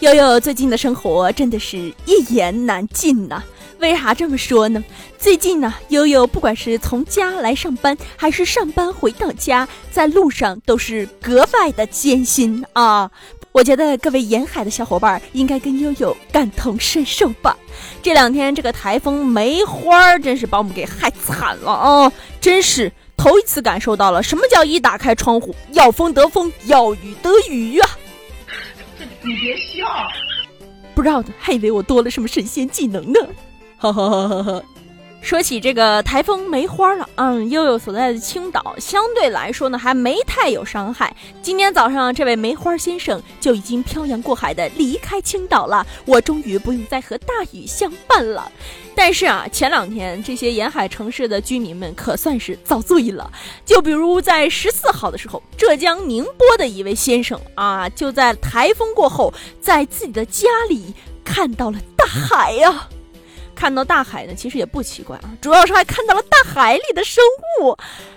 悠悠最近的生活真的是一言难尽呐。为啥这么说呢？最近呢，悠悠不管是从家来上班，还是上班回到家，在路上都是格外的艰辛啊！我觉得各位沿海的小伙伴应该跟悠悠感同身受吧。这两天这个台风梅花真是把我们给害惨了啊！真是头一次感受到了什么叫一打开窗户要风得风，要雨得雨啊！你别笑，不知道的还以为我多了什么神仙技能呢。哈哈哈哈哈，说起这个台风梅花了，嗯，悠悠所在的青岛相对来说呢还没太有伤害。今天早上，这位梅花先生就已经漂洋过海的离开青岛了，我终于不用再和大雨相伴了。但是啊，前两天这些沿海城市的居民们可算是遭罪了。就比如在十四号的时候，浙江宁波的一位先生啊，就在台风过后，在自己的家里看到了大海呀。看到大海呢，其实也不奇怪啊，主要是还看到了大海里的生物。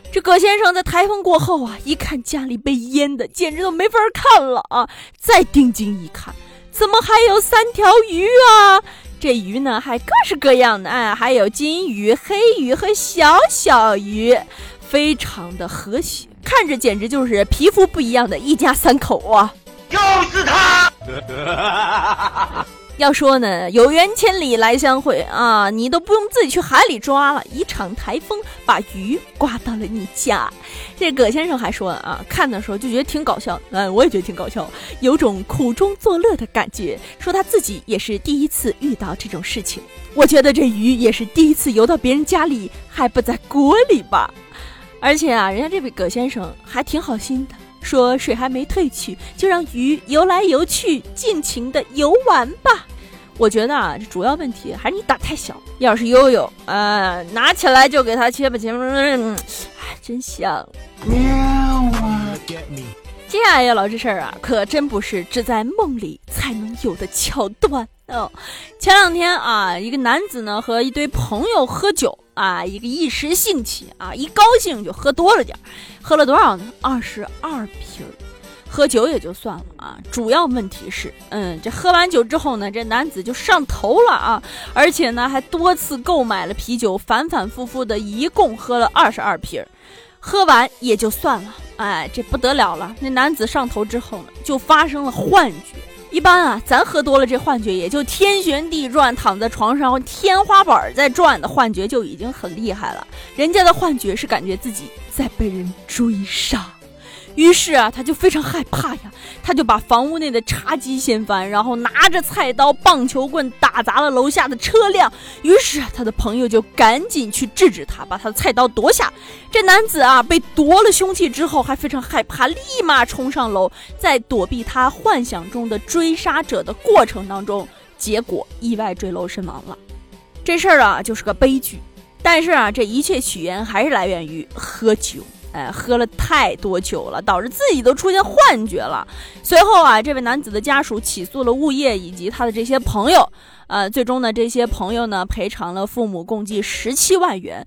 这葛先生在台风过后啊，一看家里被淹的，简直都没法看了啊！再定睛一看，怎么还有三条鱼啊？这鱼呢，还各式各样的，哎，还有金鱼、黑鱼和小小鱼，非常的和谐，看着简直就是皮肤不一样的一家三口啊！就是他。要说呢，有缘千里来相会啊，你都不用自己去海里抓了，一场台风把鱼刮到了你家。这葛先生还说啊，看的时候就觉得挺搞笑，嗯，我也觉得挺搞笑，有种苦中作乐的感觉。说他自己也是第一次遇到这种事情，我觉得这鱼也是第一次游到别人家里，还不在锅里吧？而且啊，人家这位葛先生还挺好心的。说水还没退去，就让鱼游来游去，尽情的游玩吧。我觉得啊，这主要问题还是你胆太小。要是悠悠，啊，拿起来就给他切吧切吧，哎，真香。接下来要聊这事儿啊，可真不是只在梦里才能有的桥段哦。前两天啊，一个男子呢和一堆朋友喝酒啊，一个一时兴起啊，一高兴就喝多了点儿，喝了多少呢？二十二瓶。喝酒也就算了啊，主要问题是，嗯，这喝完酒之后呢，这男子就上头了啊，而且呢还多次购买了啤酒，反反复复的，一共喝了二十二瓶。喝完也就算了，哎，这不得了了！那男子上头之后呢，就发生了幻觉。一般啊，咱喝多了这幻觉也就天旋地转，躺在床上天花板在转的幻觉就已经很厉害了。人家的幻觉是感觉自己在被人追杀。于是啊，他就非常害怕呀，他就把房屋内的茶几掀翻，然后拿着菜刀、棒球棍打砸了楼下的车辆。于是他的朋友就赶紧去制止他，把他的菜刀夺下。这男子啊，被夺了凶器之后，还非常害怕，立马冲上楼，在躲避他幻想中的追杀者的过程当中，结果意外坠楼身亡了。这事儿啊，就是个悲剧。但是啊，这一切起源还是来源于喝酒。哎，喝了太多酒了，导致自己都出现幻觉了。随后啊，这位男子的家属起诉了物业以及他的这些朋友。呃，最终呢，这些朋友呢赔偿了父母共计十七万元。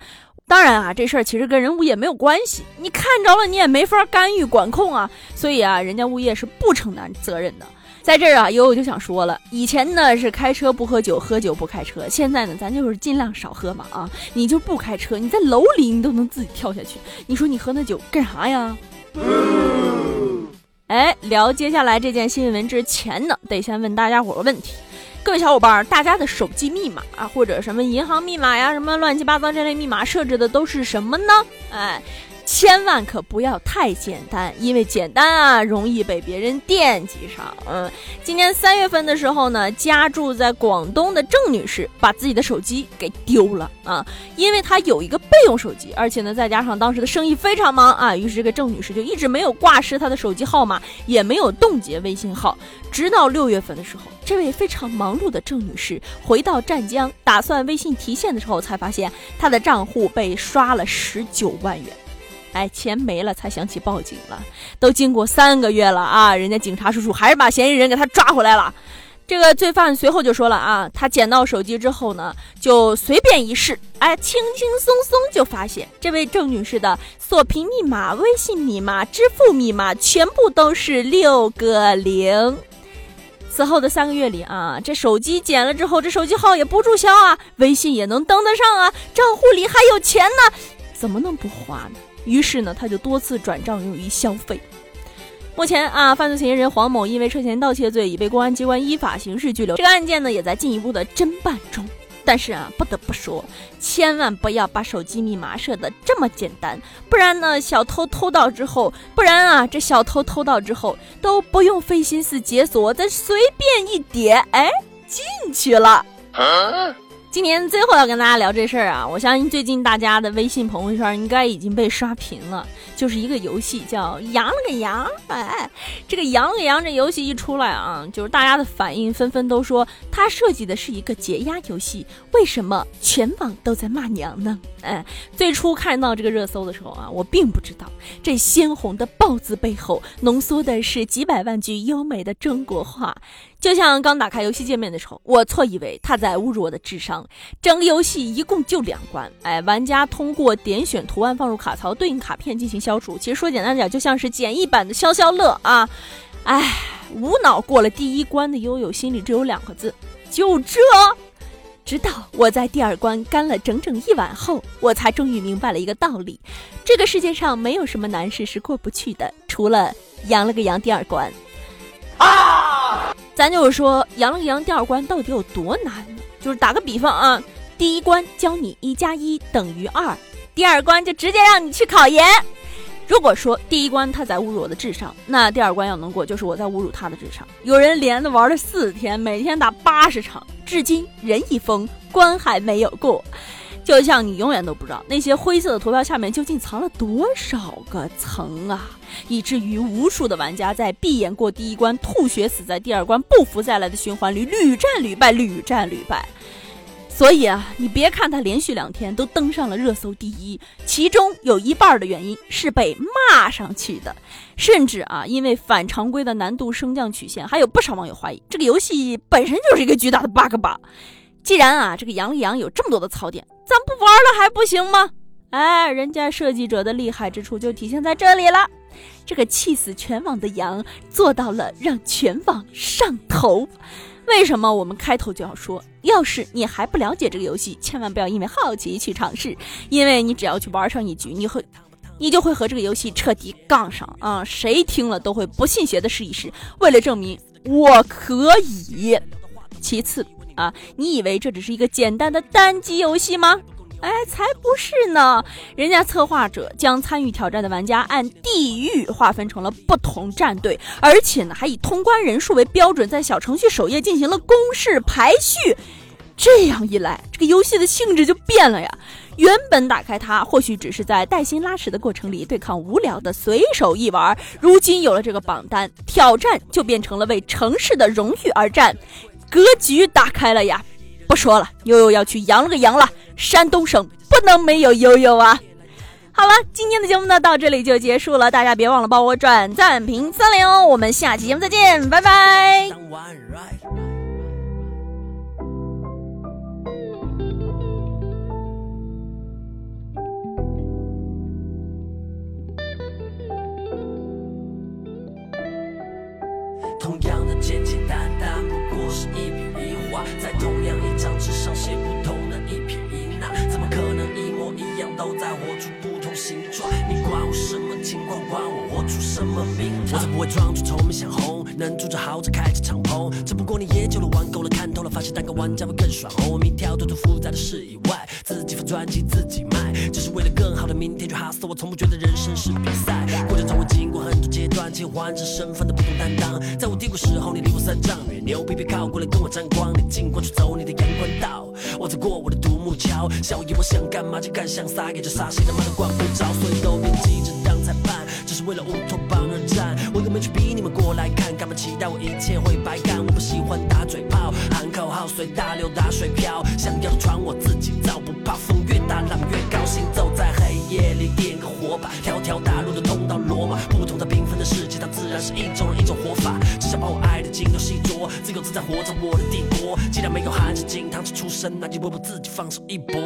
当然啊，这事儿其实跟人物业没有关系，你看着了你也没法干预管控啊。所以啊，人家物业是不承担责任的。在这儿啊，悠悠就想说了，以前呢是开车不喝酒，喝酒不开车，现在呢咱就是尽量少喝嘛啊！你就不开车，你在楼里你都能自己跳下去，你说你喝那酒干啥呀？哎，聊接下来这件新闻之前呢，得先问大家伙个问题，各位小伙伴，大家的手机密码啊，或者什么银行密码呀，什么乱七八糟这类密码设置的都是什么呢？哎。千万可不要太简单，因为简单啊，容易被别人惦记上。嗯，今年三月份的时候呢，家住在广东的郑女士把自己的手机给丢了啊，因为她有一个备用手机，而且呢，再加上当时的生意非常忙啊，于是这个郑女士就一直没有挂失她的手机号码，也没有冻结微信号。直到六月份的时候，这位非常忙碌的郑女士回到湛江，打算微信提现的时候，才发现她的账户被刷了十九万元。哎，钱没了才想起报警了。都经过三个月了啊，人家警察叔叔还是把嫌疑人给他抓回来了。这个罪犯随后就说了啊，他捡到手机之后呢，就随便一试，哎，轻轻松松就发现这位郑女士的锁屏密码、微信密码、支付密码全部都是六个零。此后的三个月里啊，这手机捡了之后，这手机号也不注销啊，微信也能登得上啊，账户里还有钱呢，怎么能不花呢？于是呢，他就多次转账用于消费。目前啊，犯罪嫌疑人黄某因为涉嫌盗窃罪已被公安机关依法刑事拘留。这个案件呢，也在进一步的侦办中。但是啊，不得不说，千万不要把手机密码设的这么简单，不然呢，小偷偷到之后，不然啊，这小偷偷到之后都不用费心思解锁，再随便一点，哎，进去了。今年最后要跟大家聊这事儿啊，我相信最近大家的微信朋友圈应该已经被刷屏了，就是一个游戏叫“羊了个羊”。哎，这个“羊了个羊”这游戏一出来啊，就是大家的反应纷纷都说，它设计的是一个解压游戏，为什么全网都在骂娘呢？哎，最初看到这个热搜的时候啊，我并不知道这鲜红的“豹”字背后浓缩的是几百万句优美的中国话。就像刚打开游戏界面的时候，我错以为他在侮辱我的智商。整个游戏一共就两关，哎，玩家通过点选图案放入卡槽，对应卡片进行消除。其实说简单点，就像是简易版的消消乐啊。哎，无脑过了第一关的悠悠心里只有两个字：就这。直到我在第二关干了整整一晚后，我才终于明白了一个道理：这个世界上没有什么难事是过不去的，除了羊了个羊第二关。啊！咱就是说，羊了个羊第二关到底有多难？就是打个比方啊，第一关教你一加一等于二，第二关就直接让你去考研。如果说第一关他在侮辱我的智商，那第二关要能过，就是我在侮辱他的智商。有人连着玩了四天，每天打八十场，至今人已疯，关还没有过。就像你永远都不知道那些灰色的图标下面究竟藏了多少个层啊，以至于无数的玩家在闭眼过第一关吐血死在第二关不服再来的循环里屡战屡败屡战屡败。所以啊，你别看他连续两天都登上了热搜第一，其中有一半的原因是被骂上去的，甚至啊，因为反常规的难度升降曲线，还有不少网友怀疑这个游戏本身就是一个巨大的 bug 吧。既然啊，这个杨洋有这么多的槽点，咱不玩了还不行吗？哎，人家设计者的厉害之处就体现在这里了。这个气死全网的羊做到了让全网上头。为什么我们开头就要说，要是你还不了解这个游戏，千万不要因为好奇去尝试，因为你只要去玩上一局，你会，你就会和这个游戏彻底杠上啊！谁听了都会不信邪的试一试，为了证明我可以。其次。啊，你以为这只是一个简单的单机游戏吗？哎，才不是呢！人家策划者将参与挑战的玩家按地域划分成了不同战队，而且呢，还以通关人数为标准，在小程序首页进行了公式排序。这样一来，这个游戏的性质就变了呀！原本打开它，或许只是在带薪拉屎的过程里对抗无聊的随手一玩，如今有了这个榜单，挑战就变成了为城市的荣誉而战。格局打开了呀！不说了，悠悠要去扬了个扬了。山东省不能没有悠悠啊！好了，今天的节目呢到这里就结束了，大家别忘了帮我转赞评三连哦！我们下期节目再见，拜拜。装出聪明想红，能住着豪宅开着敞篷，只不过你也久了玩够了，看透了，发现当个玩家会更爽。我一条腿从复杂的事以外，自己发专辑自己卖，只是为了更好的明天去 hustle。我从不觉得人生是比赛，过程中会经过很多阶段，切换着身份的不同担当，在我。低谷时候，你离我三丈远，牛逼别靠过来跟我沾光，你尽管去走你的阳关道，我走过我的独木桥，小爷我想干嘛就干，想撒给这傻谁他妈的管不着，所以都别急着当裁判，只是为了乌托邦战我根没去逼你们过来看干嘛期待我一切会白干我不喜欢打嘴炮喊口号随大流打水漂想要的船我自己造不怕风越大浪越高行走在黑夜里点个火把条条大路都通到罗马不同的缤纷的世界它自然是一种一种活法只想把我爱的精雕细琢自由自在活在我的帝国既然没有含着金汤匙出生那就为我自己放手一搏